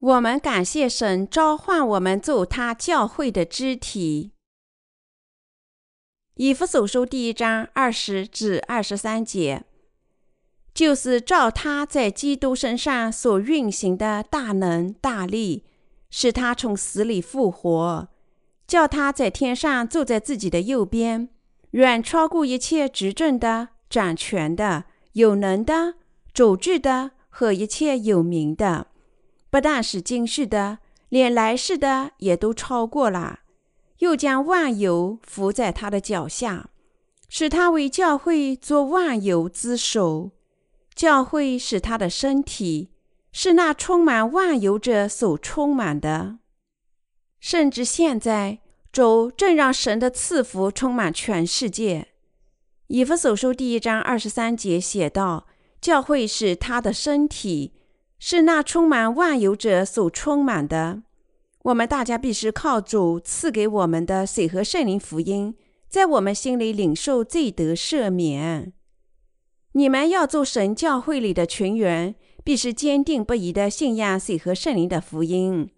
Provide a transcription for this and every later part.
我们感谢神召唤我们做他教会的肢体。以弗所书第一章二十至二十三节，就是照他在基督身上所运行的大能大力，使他从死里复活，叫他在天上坐在自己的右边，远超过一切执政的、掌权的、有能的、主治的和一切有名的。不但是今世的，连来世的也都超过了。又将万有伏在他的脚下，使他为教会做万有之首。教会是他的身体，是那充满万有者所充满的。甚至现在，主正让神的赐福充满全世界。以弗所书第一章二十三节写道：“教会是他的身体。”是那充满万有者所充满的。我们大家必须靠主赐给我们的水和圣灵福音，在我们心里领受罪得赦免。你们要做神教会里的群员，必须坚定不移的信仰水和圣灵的福音。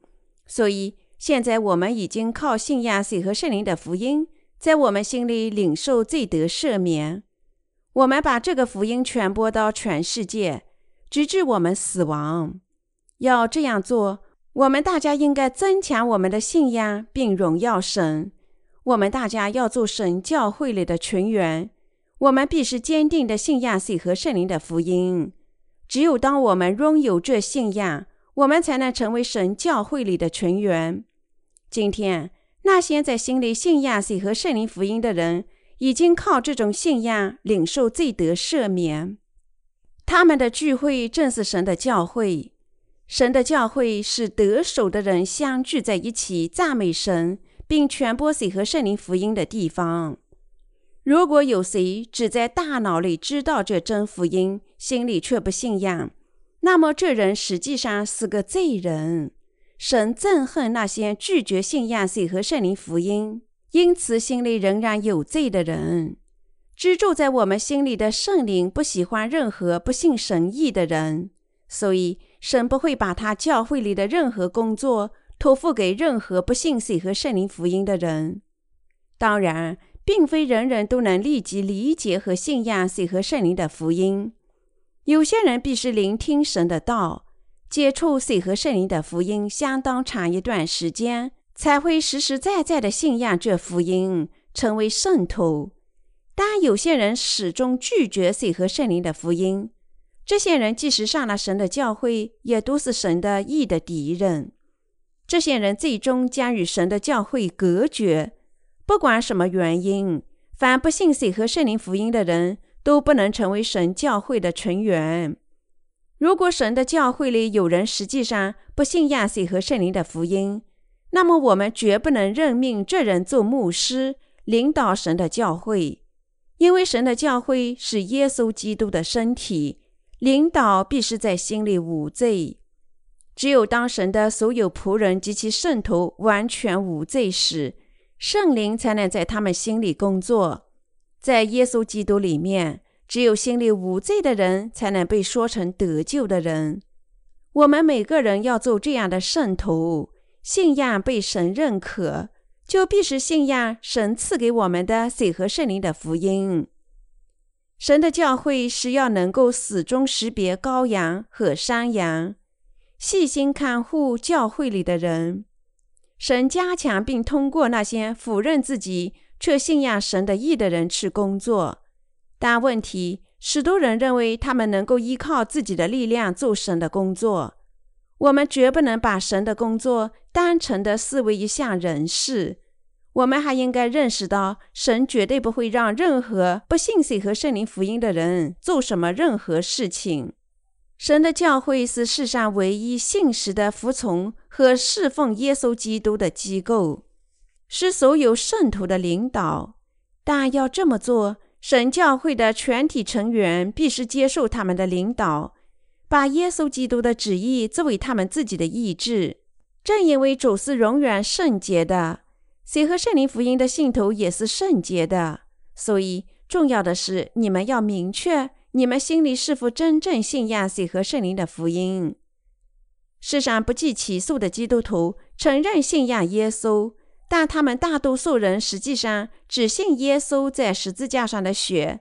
所以，现在我们已经靠信仰水和圣灵的福音，在我们心里领受罪得赦免。我们把这个福音传播到全世界。直至我们死亡，要这样做，我们大家应该增强我们的信仰，并荣耀神。我们大家要做神教会里的群员，我们必须坚定的信仰水和圣灵的福音。只有当我们拥有这信仰，我们才能成为神教会里的群员。今天，那些在心里信仰水和圣灵福音的人，已经靠这种信仰领受罪得赦免。他们的聚会正是神的教会，神的教会是得手的人相聚在一起赞美神，并传播水和圣灵福音的地方。如果有谁只在大脑里知道这真福音，心里却不信仰，那么这人实际上是个罪人。神憎恨那些拒绝信仰水和圣灵福音，因此心里仍然有罪的人。居住在我们心里的圣灵不喜欢任何不信神意的人，所以神不会把他教会里的任何工作托付给任何不信水和圣灵福音的人。当然，并非人人都能立即理解和信仰水和圣灵的福音。有些人必须聆听神的道，接触水和圣灵的福音相当长一段时间，才会实实在在的信仰这福音，成为圣徒。但有些人始终拒绝水和圣灵的福音，这些人即使上了神的教会，也都是神的义的敌人。这些人最终将与神的教会隔绝。不管什么原因，凡不信水和圣灵福音的人都不能成为神教会的成员。如果神的教会里有人实际上不信亚水和圣灵的福音，那么我们绝不能任命这人做牧师，领导神的教会。因为神的教会是耶稣基督的身体，领导必须在心里无罪。只有当神的所有仆人及其圣徒完全无罪时，圣灵才能在他们心里工作。在耶稣基督里面，只有心里无罪的人才能被说成得救的人。我们每个人要做这样的圣徒，信仰被神认可。就必须信仰神赐给我们的水和圣灵的福音。神的教会是要能够始终识别羔羊和山羊，细心看护教会里的人。神加强并通过那些否认自己却信仰神的义的人去工作。但问题，许多人认为他们能够依靠自己的力量做神的工作。我们绝不能把神的工作单纯的视为一项人事。我们还应该认识到，神绝对不会让任何不信神和圣灵福音的人做什么任何事情。神的教会是世上唯一信实的服从和侍奉耶稣基督的机构，是所有圣徒的领导。但要这么做，神教会的全体成员必须接受他们的领导，把耶稣基督的旨意作为他们自己的意志。正因为主是永远圣洁的。谁和圣灵福音的信徒也是圣洁的，所以重要的是你们要明确你们心里是否真正信仰谁和圣灵的福音。世上不计其数的基督徒承认信仰耶稣，但他们大多数人实际上只信耶稣在十字架上的血，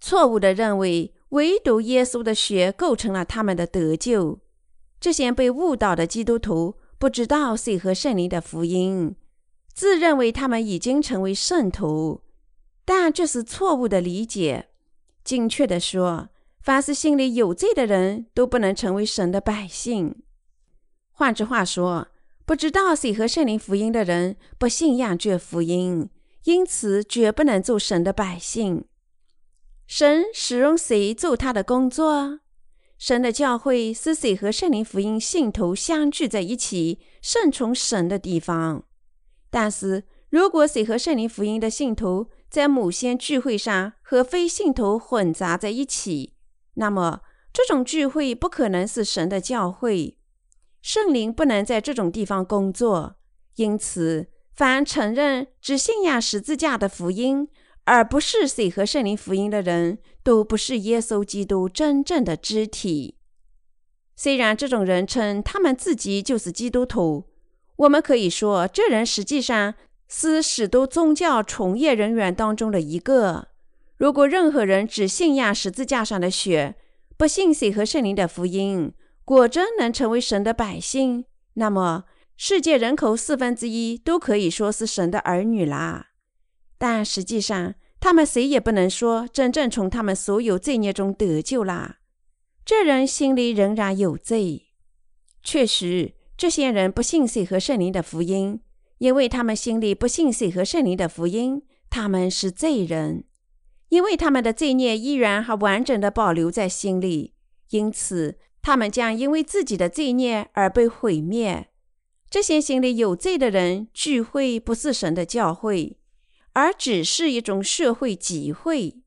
错误地认为唯独耶稣的血构成了他们的得救。这些被误导的基督徒不知道水和圣灵的福音，自认为他们已经成为圣徒，但这是错误的理解。精确地说，凡是心里有罪的人都不能成为神的百姓。换句话说，不知道谁和圣灵福音的人不信仰这福音，因此绝不能做神的百姓。神使用谁做他的工作？神的教会是谁和圣灵福音信徒相聚在一起、顺从神的地方。但是如果谁和圣灵福音的信徒在某些聚会上和非信徒混杂在一起，那么这种聚会不可能是神的教会。圣灵不能在这种地方工作，因此，凡承认只信仰十字架的福音，而不是水和圣灵福音的人，都不是耶稣基督真正的肢体。虽然这种人称他们自己就是基督徒，我们可以说，这人实际上是许多宗教从业人员当中的一个。如果任何人只信仰十字架上的血，不信水和圣灵的福音，果真能成为神的百姓，那么世界人口四分之一都可以说是神的儿女啦。但实际上，他们谁也不能说真正从他们所有罪孽中得救啦。这人心里仍然有罪。确实，这些人不信谁和圣灵的福音，因为他们心里不信谁和圣灵的福音，他们是罪人，因为他们的罪孽依然还完整的保留在心里，因此。他们将因为自己的罪孽而被毁灭。这些心里有罪的人聚会不是神的教会，而只是一种社会集会。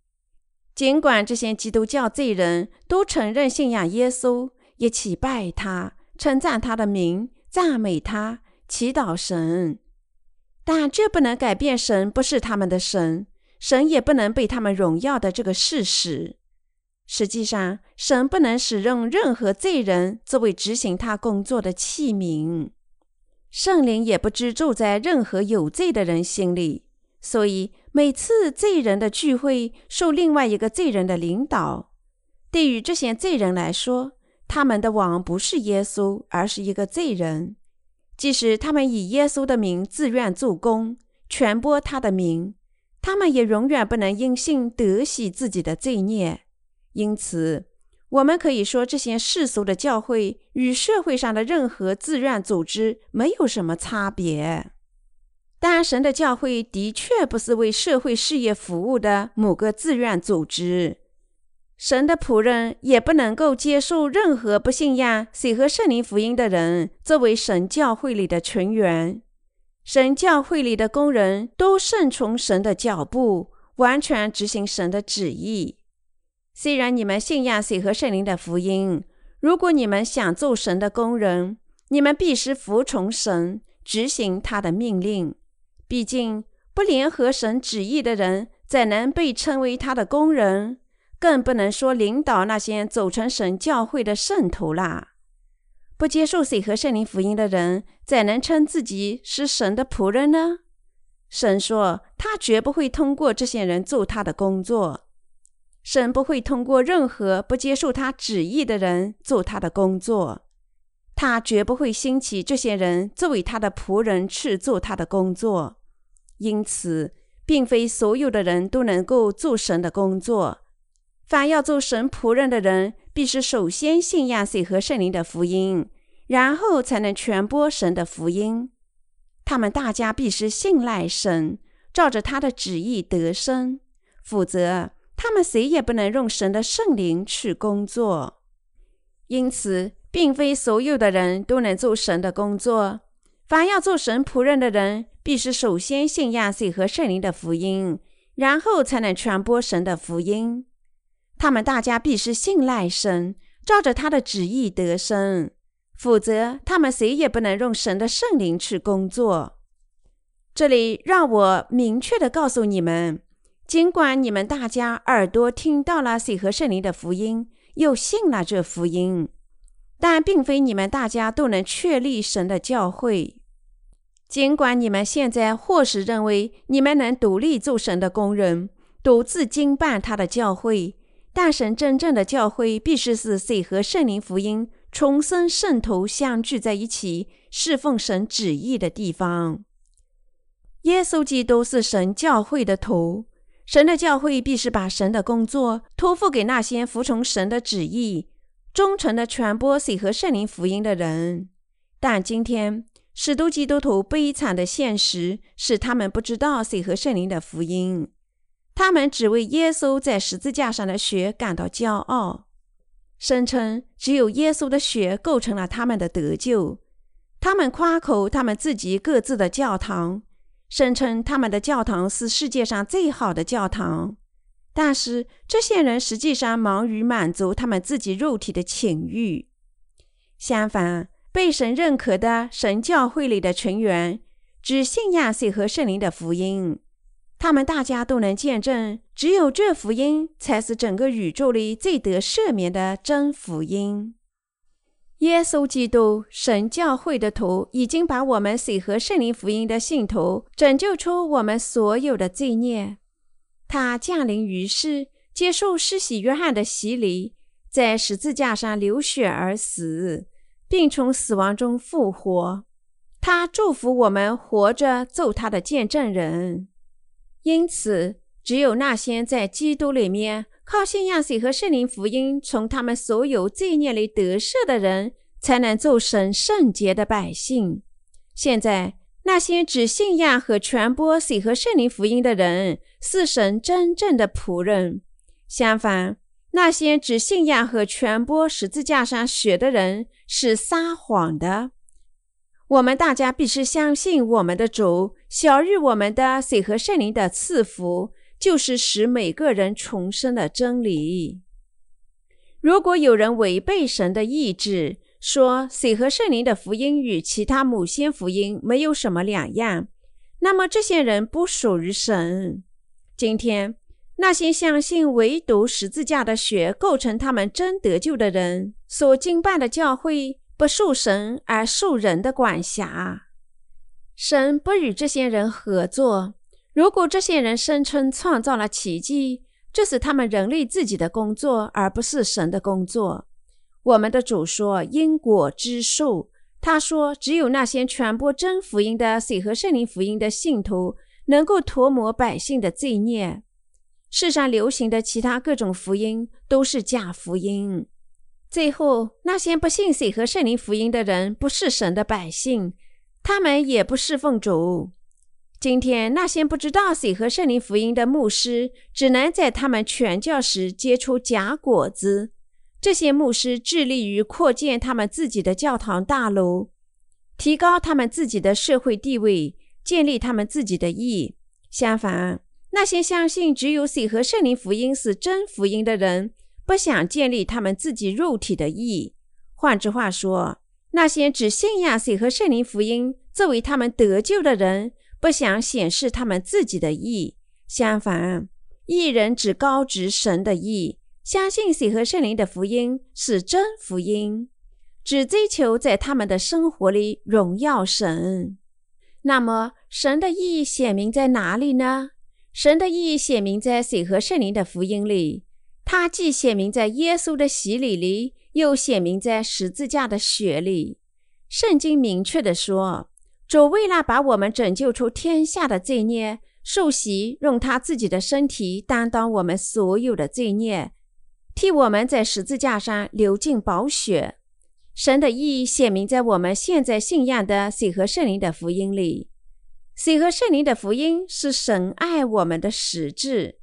尽管这些基督教罪人都承认信仰耶稣，一起拜他、称赞他的名、赞美他、祈祷神，但这不能改变神不是他们的神，神也不能被他们荣耀的这个事实。实际上，神不能使用任何罪人作为执行他工作的器皿，圣灵也不居住在任何有罪的人心里。所以，每次罪人的聚会受另外一个罪人的领导。对于这些罪人来说，他们的王不是耶稣，而是一个罪人。即使他们以耶稣的名自愿做工，传播他的名，他们也永远不能因信得洗自己的罪孽。因此，我们可以说，这些世俗的教会与社会上的任何自愿组织没有什么差别。但神的教会的确不是为社会事业服务的某个自愿组织。神的仆人也不能够接受任何不信仰水和圣灵福音的人作为神教会里的成员。神教会里的工人都顺从神的脚步，完全执行神的旨意。虽然你们信仰水和圣灵的福音，如果你们想做神的工人，你们必须服从神，执行他的命令。毕竟，不联合神旨意的人，怎能被称为他的工人？更不能说领导那些走成神教会的圣徒啦。不接受水和圣灵福音的人，怎能称自己是神的仆人呢？神说，他绝不会通过这些人做他的工作。神不会通过任何不接受他旨意的人做他的工作，他绝不会兴起这些人作为他的仆人去做他的工作。因此，并非所有的人都能够做神的工作。凡要做神仆人的人，必须首先信仰水和圣灵的福音，然后才能传播神的福音。他们大家必须信赖神，照着他的旨意得生，否则。他们谁也不能用神的圣灵去工作，因此，并非所有的人都能做神的工作。凡要做神仆人的人，必须首先信仰水和圣灵的福音，然后才能传播神的福音。他们大家必须信赖神，照着他的旨意得生，否则他们谁也不能用神的圣灵去工作。这里让我明确的告诉你们。尽管你们大家耳朵听到了水和圣灵的福音，又信了这福音，但并非你们大家都能确立神的教会。尽管你们现在或是认为你们能独立做神的工人，独自经办他的教会，但神真正的教会必须是谁和圣灵福音重生圣徒相聚在一起，侍奉神旨意的地方。耶稣基督是神教会的头，神的教会必是把神的工作托付给那些服从神的旨意、忠诚的传播谁和圣灵福音的人。但今天，许多基督徒悲惨的现实是，他们不知道谁和圣灵的福音。他们只为耶稣在十字架上的血感到骄傲，声称只有耶稣的血构成了他们的得救。他们夸口他们自己各自的教堂，声称他们的教堂是世界上最好的教堂。但是这些人实际上忙于满足他们自己肉体的情欲。相反，被神认可的神教会里的成员，只信仰谁和圣灵的福音。他们大家都能见证，只有这福音才是整个宇宙里最得赦免的真福音。耶稣基督神教会的头已经把我们谁和圣灵福音的信徒拯救出我们所有的罪孽。他降临于世，接受施洗约翰的洗礼，在十字架上流血而死。并从死亡中复活，他祝福我们活着做他的见证人。因此，只有那些在基督里面靠信仰水和圣灵福音从他们所有罪孽里得赦的人，才能做神圣洁的百姓。现在，那些只信仰和传播水和圣灵福音的人，是神真正的仆人。相反，那些只信仰和传播十字架上血的人是撒谎的。我们大家必须相信，我们的主小日我们的水和圣灵的赐福，就是使每个人重生的真理。如果有人违背神的意志，说水和圣灵的福音与其他某些福音没有什么两样，那么这些人不属于神。今天。那些相信唯独十字架的血构成他们真得救的人所经办的教会，不受神而受人的管辖。神不与这些人合作。如果这些人声称创造了奇迹，这是他们人类自己的工作，而不是神的工作。我们的主说因果之树，他说只有那些传播真福音的水和圣灵福音的信徒，能够涂抹百姓的罪孽。世上流行的其他各种福音都是假福音。最后，那些不信水和圣灵福音的人不是神的百姓，他们也不侍奉主。今天，那些不知道水和圣灵福音的牧师，只能在他们传教时结出假果子。这些牧师致力于扩建他们自己的教堂大楼，提高他们自己的社会地位，建立他们自己的义。相反，那些相信只有水和圣灵福音是真福音的人，不想建立他们自己肉体的义。换句话说，那些只信仰水和圣灵福音作为他们得救的人，不想显示他们自己的义。相反，义人只高举神的义，相信水和圣灵的福音是真福音，只追求在他们的生活里荣耀神。那么，神的义显明在哪里呢？神的意义显明在水和圣灵的福音里，它既写明在耶稣的洗礼里，又写明在十字架的血里。圣经明确地说，主为了把我们拯救出天下的罪孽，受洗，用他自己的身体担当我们所有的罪孽，替我们在十字架上流尽宝血。神的意义写明在我们现在信仰的水和圣灵的福音里。水和圣灵的福音是神爱我们的实质。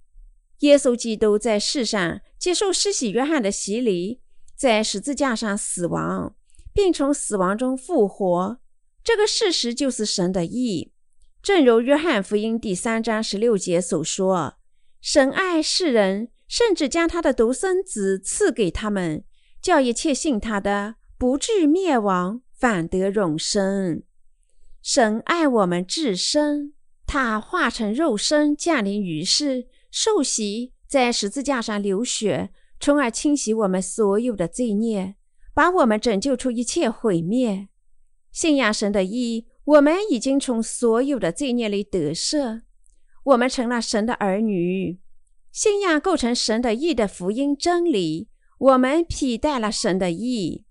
耶稣基督在世上接受施洗约翰的洗礼，在十字架上死亡，并从死亡中复活。这个事实就是神的意。正如约翰福音第三章十六节所说：“神爱世人，甚至将他的独生子赐给他们，叫一切信他的不至灭亡，反得永生。”神爱我们至深，他化成肉身降临于世，受洗，在十字架上流血，从而清洗我们所有的罪孽，把我们拯救出一切毁灭。信仰神的义，我们已经从所有的罪孽里得赦，我们成了神的儿女。信仰构成神的义的福音真理，我们披戴了神的义。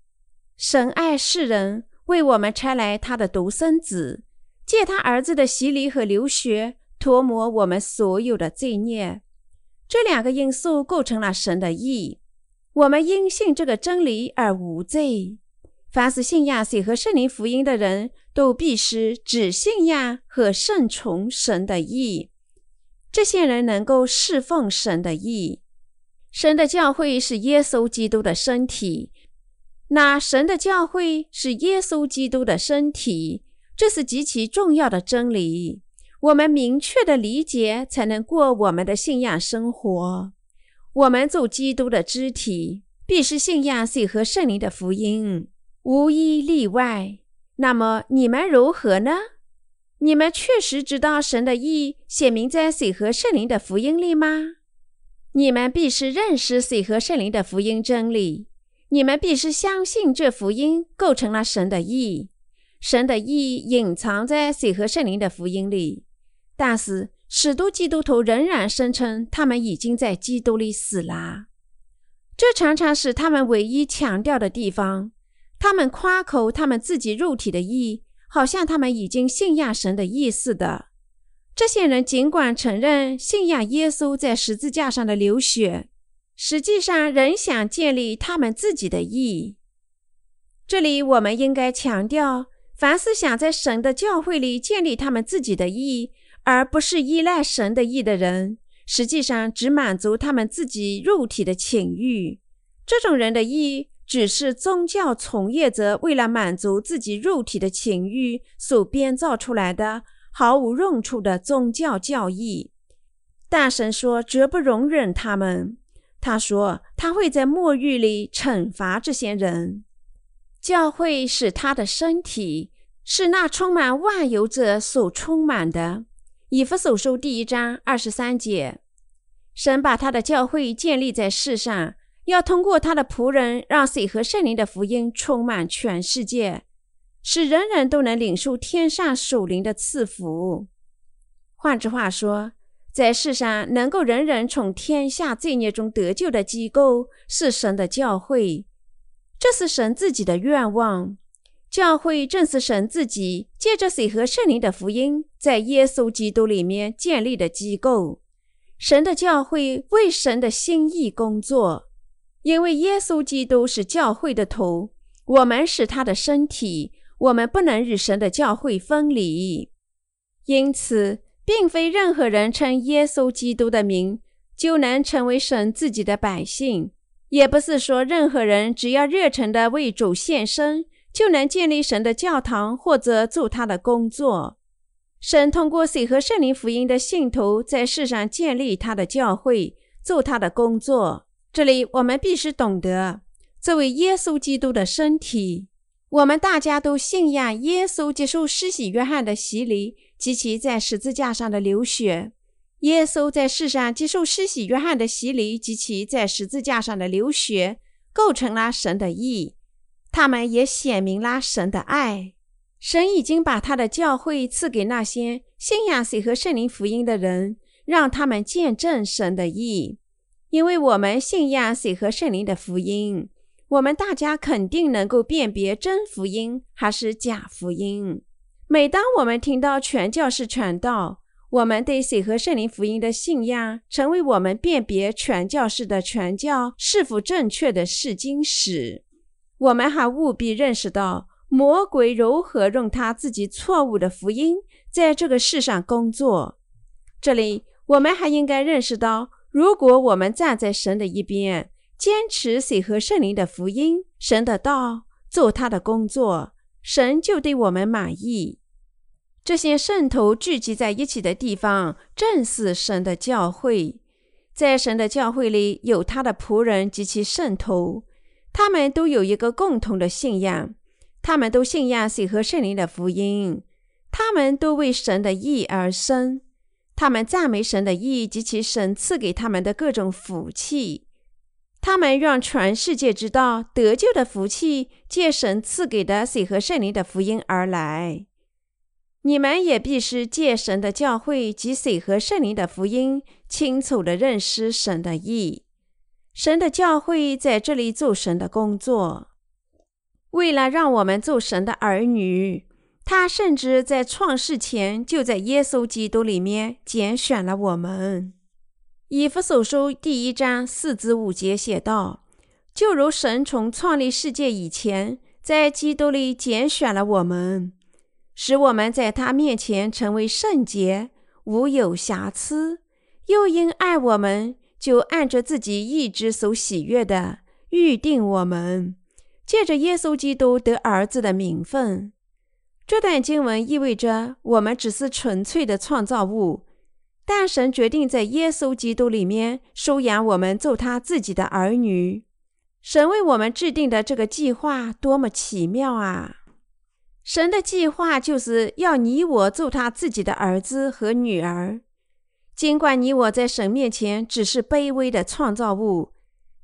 神爱世人，为我们差来他的独生子，借他儿子的洗礼和流血，涂抹我们所有的罪孽。这两个因素构成了神的义。我们因信这个真理而无罪。凡是信仰水和圣灵福音的人，都必须只信仰和顺从神的意。这些人能够侍奉神的意。神的教会是耶稣基督的身体。那神的教会是耶稣基督的身体，这是极其重要的真理。我们明确的理解，才能过我们的信仰生活。我们做基督的肢体，必须信仰水和圣灵的福音。无一例外。那么你们如何呢？你们确实知道神的意写明在水和圣灵的福音里吗？你们必须认识水和圣灵的福音真理。你们必须相信这福音构成了神的意。神的意隐藏在水和圣灵的福音里。但是许多基督徒仍然声称他们已经在基督里死了。这常常是他们唯一强调的地方。他们夸口他们自己肉体的义，好像他们已经信仰神的意似的。这些人尽管承认信仰耶稣在十字架上的流血，实际上仍想建立他们自己的义。这里我们应该强调，凡是想在神的教会里建立他们自己的义，而不是依赖神的意的人，实际上只满足他们自己肉体的情欲。这种人的意。只是宗教从业者为了满足自己肉体的情欲所编造出来的毫无用处的宗教教义。大神说绝不容忍他们。他说他会在末日里惩罚这些人。教会是他的身体，是那充满万有者所充满的。以弗所书第一章二十三节，神把他的教会建立在世上。要通过他的仆人，让水和圣灵的福音充满全世界，使人人都能领受天上属灵的赐福。换句话说，在世上能够人人从天下罪孽中得救的机构是神的教会，这是神自己的愿望。教会正是神自己借着水和圣灵的福音，在耶稣基督里面建立的机构。神的教会为神的心意工作。因为耶稣基督是教会的头，我们是他的身体，我们不能与神的教会分离。因此，并非任何人称耶稣基督的名就能成为神自己的百姓，也不是说任何人只要热诚的为主献身就能建立神的教堂或者做他的工作。神通过水和圣灵福音的信徒在世上建立他的教会，做他的工作。这里我们必须懂得，作为耶稣基督的身体，我们大家都信仰耶稣接受施洗约翰的洗礼及其在十字架上的流血。耶稣在世上接受施洗约翰的洗礼及其在十字架上的流血，构成了神的义。他们也显明了神的爱。神已经把他的教会赐给那些信仰水和圣灵福音的人，让他们见证神的义。因为我们信仰水和圣灵的福音，我们大家肯定能够辨别真福音还是假福音。每当我们听到全教士传道，我们对水和圣灵福音的信仰，成为我们辨别全教士的传教是否正确的试金石。我们还务必认识到魔鬼如何用他自己错误的福音在这个世上工作。这里，我们还应该认识到。如果我们站在神的一边，坚持水和圣灵的福音、神的道，做他的工作，神就对我们满意。这些圣徒聚集在一起的地方，正是神的教会。在神的教会里，有他的仆人及其圣徒，他们都有一个共同的信仰，他们都信仰水和圣灵的福音，他们都为神的义而生。他们赞美神的义及其神赐给他们的各种福气。他们让全世界知道得救的福气借神赐给的水和圣灵的福音而来。你们也必须借神的教会及水和圣灵的福音，清楚地认识神的意。神的教会在这里做神的工作，为了让我们做神的儿女，他甚至在创世前就在耶稣基督里面拣选了我们。以弗所书第一章四至五节写道：“就如神从创立世界以前，在基督里拣选了我们。”使我们在他面前成为圣洁，无有瑕疵；又因爱我们，就按着自己意志所喜悦的预定我们，借着耶稣基督得儿子的名分。这段经文意味着我们只是纯粹的创造物，但神决定在耶稣基督里面收养我们，做他自己的儿女。神为我们制定的这个计划多么奇妙啊！神的计划就是要你我做他自己的儿子和女儿。尽管你我在神面前只是卑微的创造物，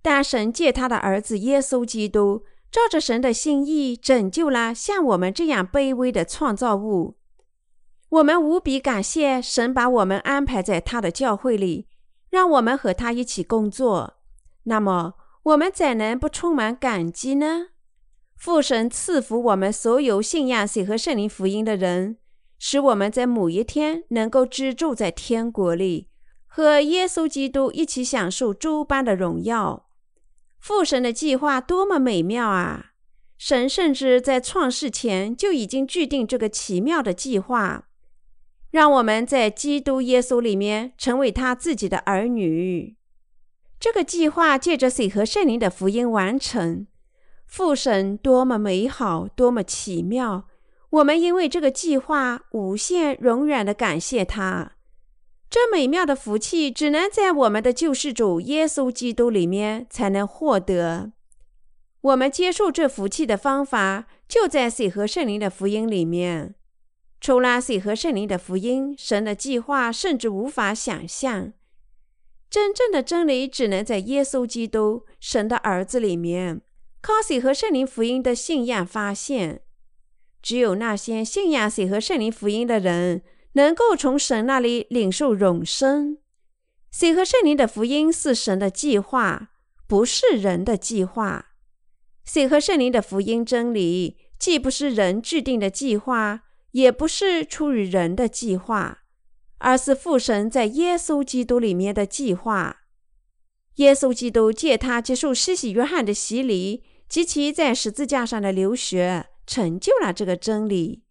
但神借他的儿子耶稣基督，照着神的心意拯救了像我们这样卑微的创造物。我们无比感谢神把我们安排在他的教会里，让我们和他一起工作。那么，我们怎能不充满感激呢？父神赐福我们所有信仰水和圣灵福音的人，使我们在某一天能够居住在天国里，和耶稣基督一起享受诸般的荣耀。父神的计划多么美妙啊！神甚至在创世前就已经制定这个奇妙的计划，让我们在基督耶稣里面成为他自己的儿女。这个计划借着水和圣灵的福音完成。父神多么美好，多么奇妙！我们因为这个计划无限永远的感谢他。这美妙的福气只能在我们的救世主耶稣基督里面才能获得。我们接受这福气的方法就在水和圣灵的福音里面。除了水和圣灵的福音，神的计划甚至无法想象。真正的真理只能在耶稣基督，神的儿子里面。靠水和圣灵福音的信仰发现，只有那些信仰水和圣灵福音的人，能够从神那里领受永生。水和圣灵的福音是神的计划，不是人的计划。水和圣灵的福音真理，既不是人制定的计划，也不是出于人的计划，而是父神在耶稣基督里面的计划。耶稣基督借他接受施洗约翰的洗礼。及其在十字架上的流血，成就了这个真理。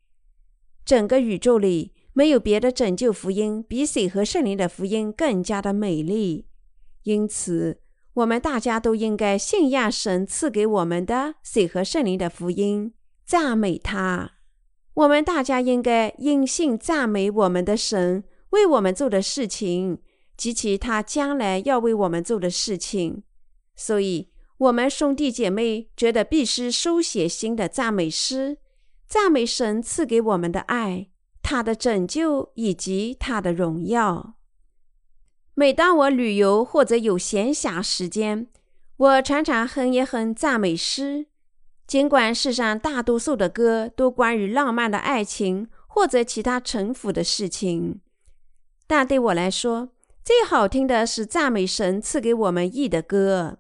整个宇宙里没有别的拯救福音比水和圣灵的福音更加的美丽。因此，我们大家都应该信仰神赐给我们的水和圣灵的福音，赞美他。我们大家应该因信赞美我们的神为我们做的事情，及其他将来要为我们做的事情。所以。我们兄弟姐妹觉得必须书写新的赞美诗，赞美神赐给我们的爱、他的拯救以及他的荣耀。每当我旅游或者有闲暇时间，我常常哼一哼赞美诗。尽管世上大多数的歌都关于浪漫的爱情或者其他城府的事情，但对我来说，最好听的是赞美神赐给我们义的歌。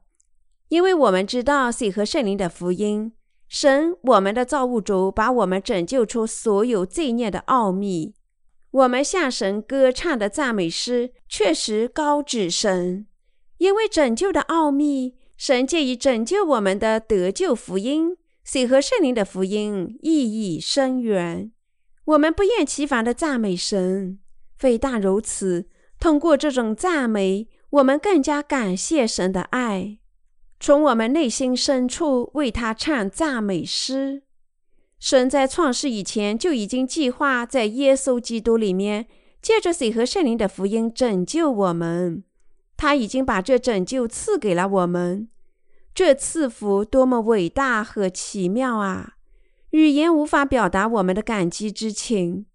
因为我们知道水和圣灵的福音，神我们的造物主把我们拯救出所有罪孽的奥秘。我们向神歌唱的赞美诗确实高指神，因为拯救的奥秘，神借以拯救我们的得救福音，水和圣灵的福音意义深远。我们不厌其烦的赞美神，非但如此，通过这种赞美，我们更加感谢神的爱。从我们内心深处为他唱赞美诗。神在创世以前就已经计划在耶稣基督里面，借着水和圣灵的福音拯救我们。他已经把这拯救赐给了我们。这赐福多么伟大和奇妙啊！语言无法表达我们的感激之情。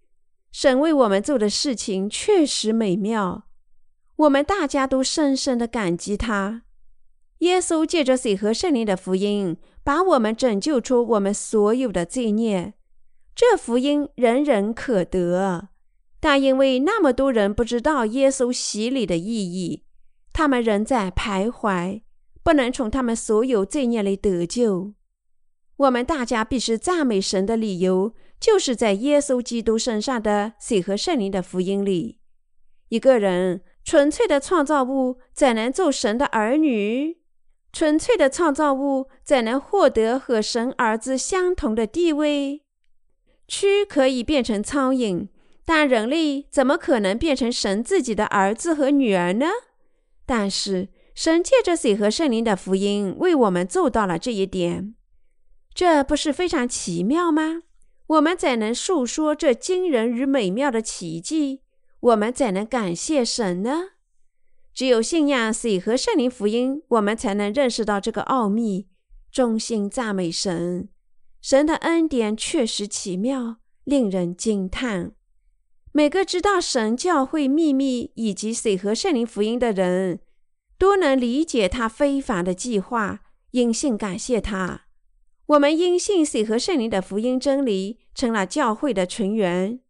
神为我们做的事情确实美妙，我们大家都深深的感激他。耶稣借着水和圣灵的福音，把我们拯救出我们所有的罪孽。这福音人人可得，但因为那么多人不知道耶稣洗礼的意义，他们仍在徘徊，不能从他们所有罪孽里得救。我们大家必须赞美神的理由，就是在耶稣基督身上的水和圣灵的福音里。一个人纯粹的创造物怎能做神的儿女？纯粹的创造物怎能获得和神儿子相同的地位？蛆可以变成苍蝇，但人类怎么可能变成神自己的儿子和女儿呢？但是神借着水和圣灵的福音为我们做到了这一点，这不是非常奇妙吗？我们怎能述说这惊人与美妙的奇迹？我们怎能感谢神呢？只有信仰水和圣灵福音，我们才能认识到这个奥秘，衷心赞美神。神的恩典确实奇妙，令人惊叹。每个知道神教会秘密以及水和圣灵福音的人，都能理解他非凡的计划，因信感谢他。我们因信水和圣灵的福音真理，成了教会的成员，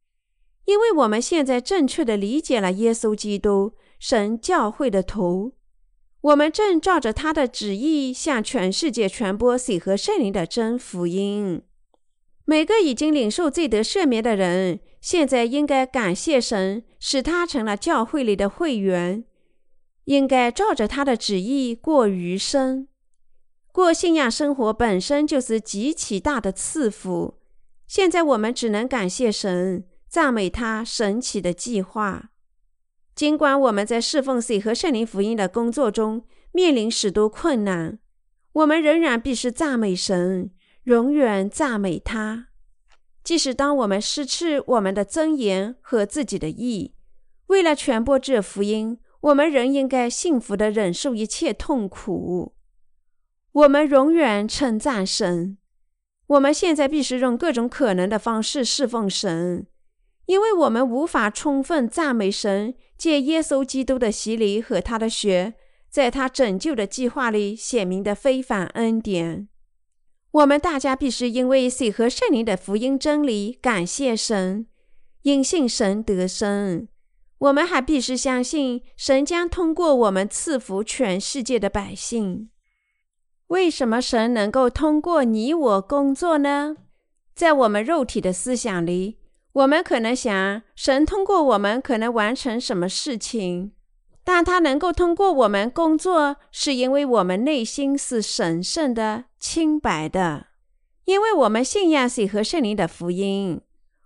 因为我们现在正确的理解了耶稣基督，神教会的头。我们正照着他的旨意向全世界传播水和圣灵的真福音。每个已经领受罪得赦免的人，现在应该感谢神，使他成了教会里的会员。应该照着他的旨意过余生。过信仰生活本身就是极其大的赐福。现在我们只能感谢神，赞美他神奇的计划。尽管我们在侍奉水和圣灵福音的工作中面临许多困难，我们仍然必须赞美神，永远赞美他。即使当我们失去我们的尊严和自己的意，为了传播这福音，我们仍应该幸福地忍受一切痛苦。我们永远称赞神。我们现在必须用各种可能的方式侍奉神。因为我们无法充分赞美神借耶稣基督的洗礼和他的血，在他拯救的计划里显明的非凡恩典。我们大家必须因为水和圣灵的福音真理感谢神，因信神得生。我们还必须相信神将通过我们赐福全世界的百姓。为什么神能够通过你我工作呢？在我们肉体的思想里。我们可能想，神通过我们可能完成什么事情，但他能够通过我们工作，是因为我们内心是神圣的、清白的，因为我们信仰水和圣灵的福音。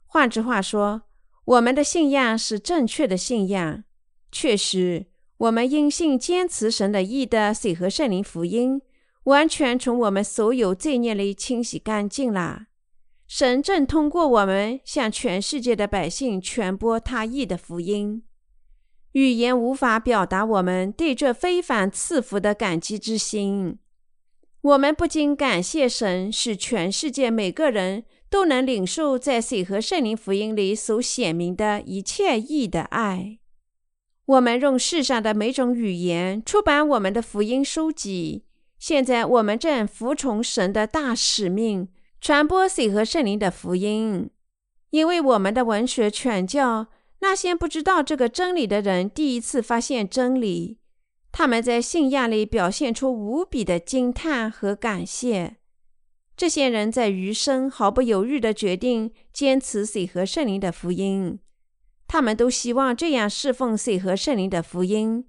换句话说，我们的信仰是正确的信仰。确实，我们因信坚持神的意的水和圣灵福音，完全从我们所有罪孽里清洗干净了。神正通过我们向全世界的百姓传播他意的福音，语言无法表达我们对这非凡赐福的感激之心。我们不禁感谢神，使全世界每个人都能领受在水和圣灵福音里所显明的一切义的爱。我们用世上的每种语言出版我们的福音书籍。现在我们正服从神的大使命。传播水和圣灵的福音，因为我们的文学传教，那些不知道这个真理的人第一次发现真理，他们在信仰里表现出无比的惊叹和感谢。这些人在余生毫不犹豫地决定坚持水和圣灵的福音，他们都希望这样侍奉水和圣灵的福音，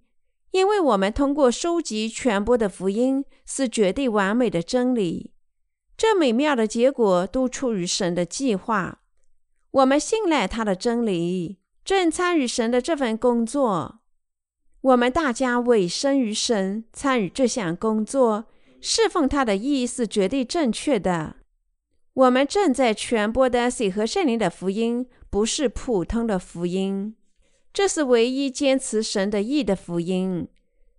因为我们通过收集传播的福音是绝对完美的真理。这美妙的结果都出于神的计划。我们信赖他的真理，正参与神的这份工作。我们大家委身于神，参与这项工作，侍奉他的意义是绝对正确的。我们正在传播的水和圣灵的福音，不是普通的福音，这是唯一坚持神的意的福音。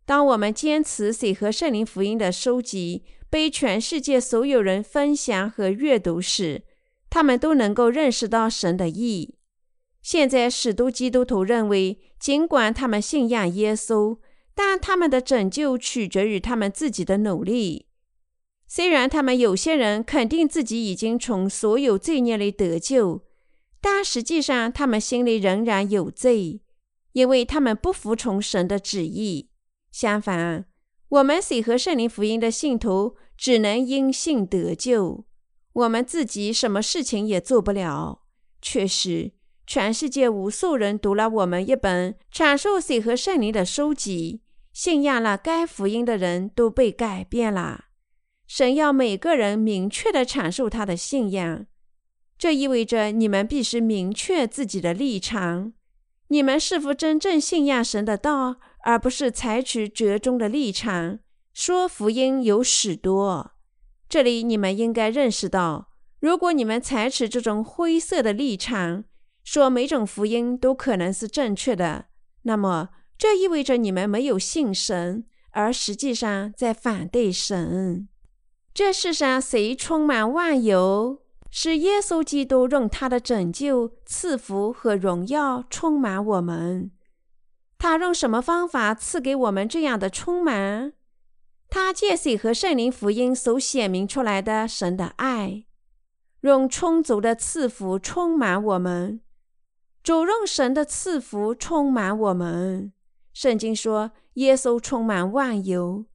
当我们坚持水和圣灵福音的收集。被全世界所有人分享和阅读时，他们都能够认识到神的意。现在，许多基督徒认为，尽管他们信仰耶稣，但他们的拯救取决于他们自己的努力。虽然他们有些人肯定自己已经从所有罪孽里得救，但实际上他们心里仍然有罪，因为他们不服从神的旨意。相反，我们喜和圣灵福音的信徒只能因信得救，我们自己什么事情也做不了。确实，全世界无数人读了我们一本阐述水和圣灵的书籍，信仰了该福音的人都被改变了。神要每个人明确地阐述他的信仰，这意味着你们必须明确自己的立场。你们是否真正信仰神的道，而不是采取折中的立场，说福音有许多？这里你们应该认识到，如果你们采取这种灰色的立场，说每种福音都可能是正确的，那么这意味着你们没有信神，而实际上在反对神。这世上谁充满万有？是耶稣基督用他的拯救、赐福和荣耀充满我们。他用什么方法赐给我们这样的充满？他借水和圣灵福音所显明出来的神的爱，用充足的赐福充满我们。主用神的赐福充满我们。圣经说，耶稣充满万有。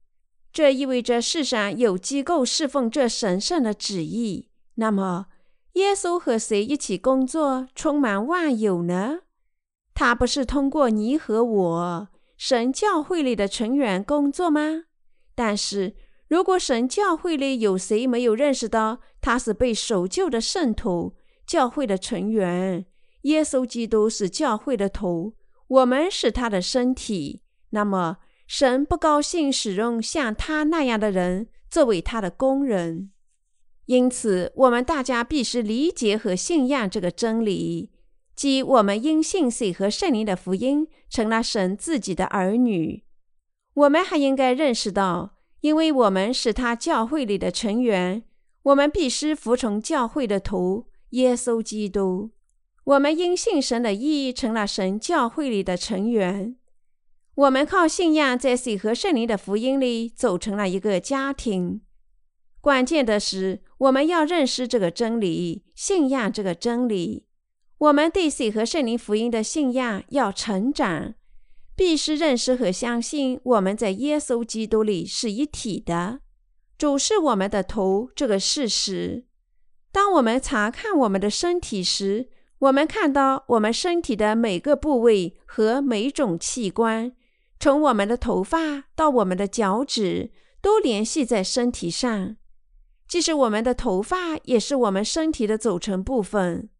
这意味着世上有机构侍奉这神圣的旨意。那么，耶稣和谁一起工作，充满万有呢？他不是通过你和我，神教会里的成员工作吗？但是如果神教会里有谁没有认识到他是被守旧的圣徒，教会的成员，耶稣基督是教会的头，我们是他的身体，那么。神不高兴使用像他那样的人作为他的工人，因此我们大家必须理解和信仰这个真理，即我们因信水和圣灵的福音成了神自己的儿女。我们还应该认识到，因为我们是他教会里的成员，我们必须服从教会的头耶稣基督。我们因信神的意义成了神教会里的成员。我们靠信仰，在水和圣灵的福音里走成了一个家庭。关键的是，我们要认识这个真理，信仰这个真理。我们对水和圣灵福音的信仰要成长，必须认识和相信我们在耶稣基督里是一体的，主是我们的头这个事实。当我们查看我们的身体时，我们看到我们身体的每个部位和每种器官。从我们的头发到我们的脚趾，都联系在身体上。即使我们的头发也是我们身体的组成部分，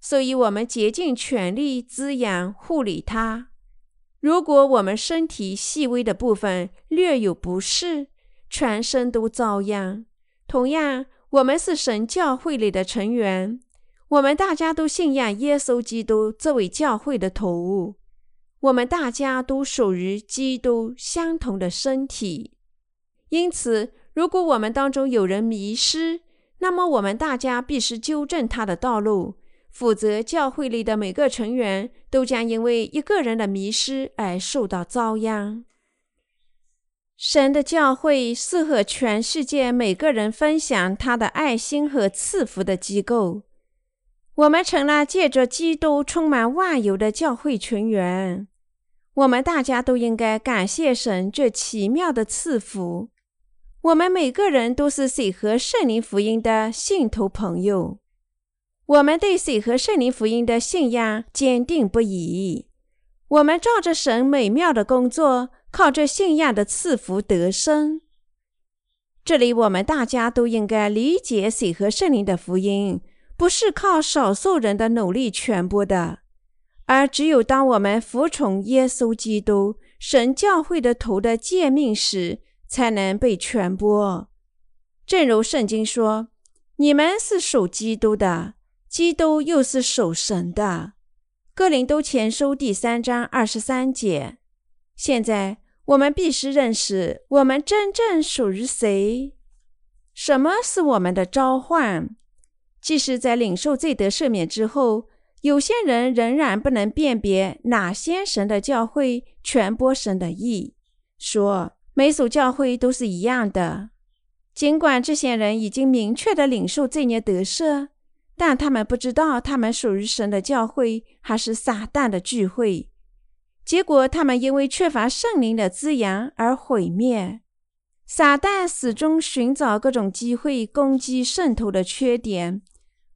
所以我们竭尽全力滋养护理它。如果我们身体细微的部分略有不适，全身都遭殃。同样，我们是神教会里的成员，我们大家都信仰耶稣基督这位教会的头物。我们大家都属于基督相同的身体，因此，如果我们当中有人迷失，那么我们大家必须纠正他的道路，否则教会里的每个成员都将因为一个人的迷失而受到遭殃。神的教会是和全世界每个人分享他的爱心和赐福的机构。我们成了借着基督充满万有的教会成员。我们大家都应该感谢神这奇妙的赐福。我们每个人都是水和圣灵福音的信徒朋友。我们对水和圣灵福音的信仰坚定不移。我们照着神美妙的工作，靠着信仰的赐福得生。这里，我们大家都应该理解水和圣灵的福音不是靠少数人的努力传播的。而只有当我们服从耶稣基督神教会的头的诫命时，才能被传播。正如圣经说：“你们是属基督的，基督又是守神的。”哥林都前书第三章二十三节。现在我们必须认识我们真正属于谁，什么是我们的召唤。即使在领受罪得赦免之后。有些人仍然不能辨别哪些神的教会传播神的意，说每所教会都是一样的。尽管这些人已经明确的领受罪孽得赦，但他们不知道他们属于神的教会还是撒旦的聚会。结果，他们因为缺乏圣灵的滋养而毁灭。撒旦始终寻找各种机会攻击圣徒的缺点，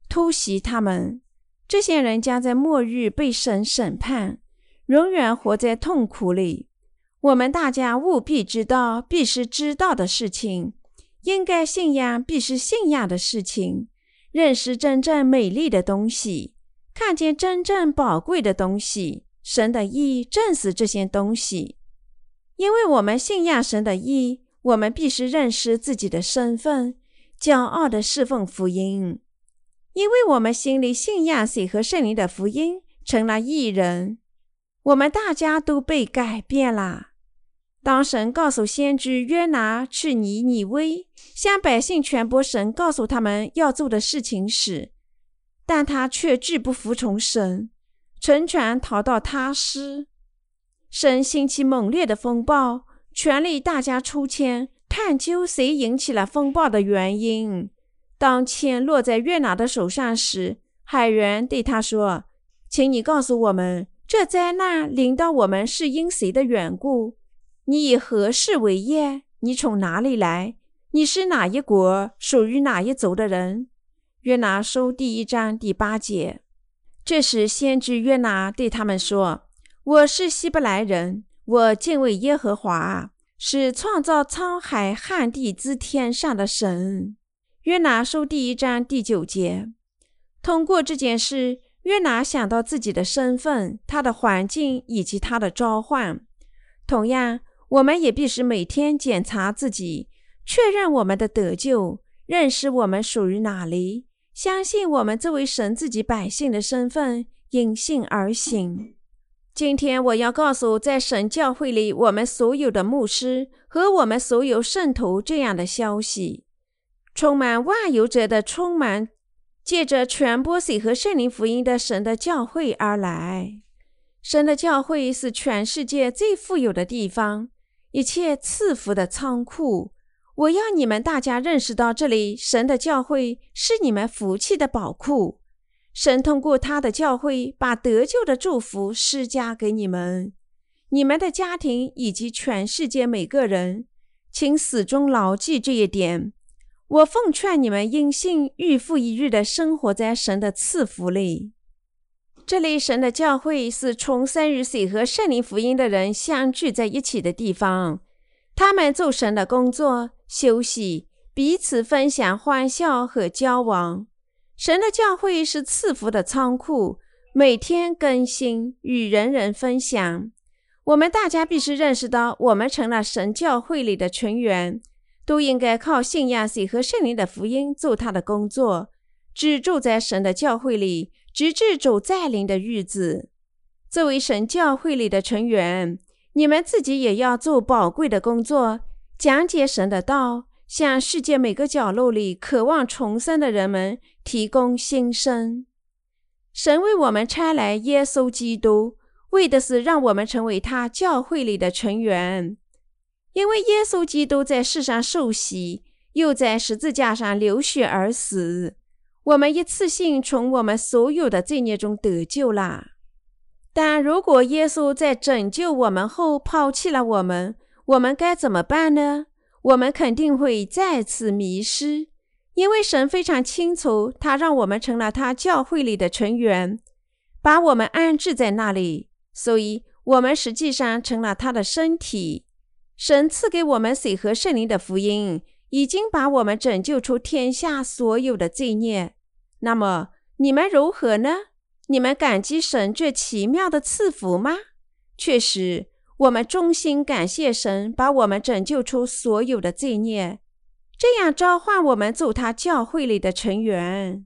突袭他们。这些人将在末日被神审判，永远活在痛苦里。我们大家务必知道，必须知道的事情；应该信仰，必须信仰的事情；认识真正美丽的东西，看见真正宝贵的东西。神的意正是这些东西。因为我们信仰神的意。我们必须认识自己的身份，骄傲的侍奉福音，因为我们心里信仰谁和圣灵的福音，成了异人。我们大家都被改变了。当神告诉先知约拿去尼尼微，向百姓传播神告诉他们要做的事情时，但他却拒不服从神，乘船逃到他施。神兴起猛烈的风暴。权力大家出钱探究谁引起了风暴的原因。当钱落在约拿的手上时，海员对他说：“请你告诉我们，这灾难临到我们是因谁的缘故？你以何事为业？你从哪里来？你是哪一国、属于哪一族的人？”约拿书第一章第八节。这时，先知约拿对他们说：“我是希伯来人。”我敬畏耶和华，是创造沧海旱地之天上的神。约拿书第一章第九节。通过这件事，约拿想到自己的身份、他的环境以及他的召唤。同样，我们也必须每天检查自己，确认我们的得救，认识我们属于哪里，相信我们作为神自己百姓的身份，因信而行。今天我要告诉在神教会里我们所有的牧师和我们所有圣徒这样的消息：充满万有者的充满，借着传播水和圣灵福音的神的教会而来。神的教会是全世界最富有的地方，一切赐福的仓库。我要你们大家认识到，这里神的教会是你们福气的宝库。神通过他的教会，把得救的祝福施加给你们、你们的家庭以及全世界每个人，请始终牢记这一点。我奉劝你们，因信日复一日的生活在神的赐福里。这里，神的教会是重生于水和圣灵福音的人相聚在一起的地方。他们做神的工作、休息、彼此分享、欢笑和交往。神的教会是赐福的仓库，每天更新，与人人分享。我们大家必须认识到，我们成了神教会里的成员，都应该靠信仰谁和圣灵的福音做他的工作，只住在神的教会里，直至主再临的日子。作为神教会里的成员，你们自己也要做宝贵的工作，讲解神的道。向世界每个角落里渴望重生的人们提供新生。神为我们差来耶稣基督，为的是让我们成为他教会里的成员。因为耶稣基督在世上受洗，又在十字架上流血而死，我们一次性从我们所有的罪孽中得救了。但如果耶稣在拯救我们后抛弃了我们，我们该怎么办呢？我们肯定会再次迷失，因为神非常清楚，他让我们成了他教会里的成员，把我们安置在那里，所以我们实际上成了他的身体。神赐给我们水和圣灵的福音，已经把我们拯救出天下所有的罪孽。那么你们如何呢？你们感激神这奇妙的赐福吗？确实。我们衷心感谢神，把我们拯救出所有的罪孽，这样召唤我们做他教会里的成员。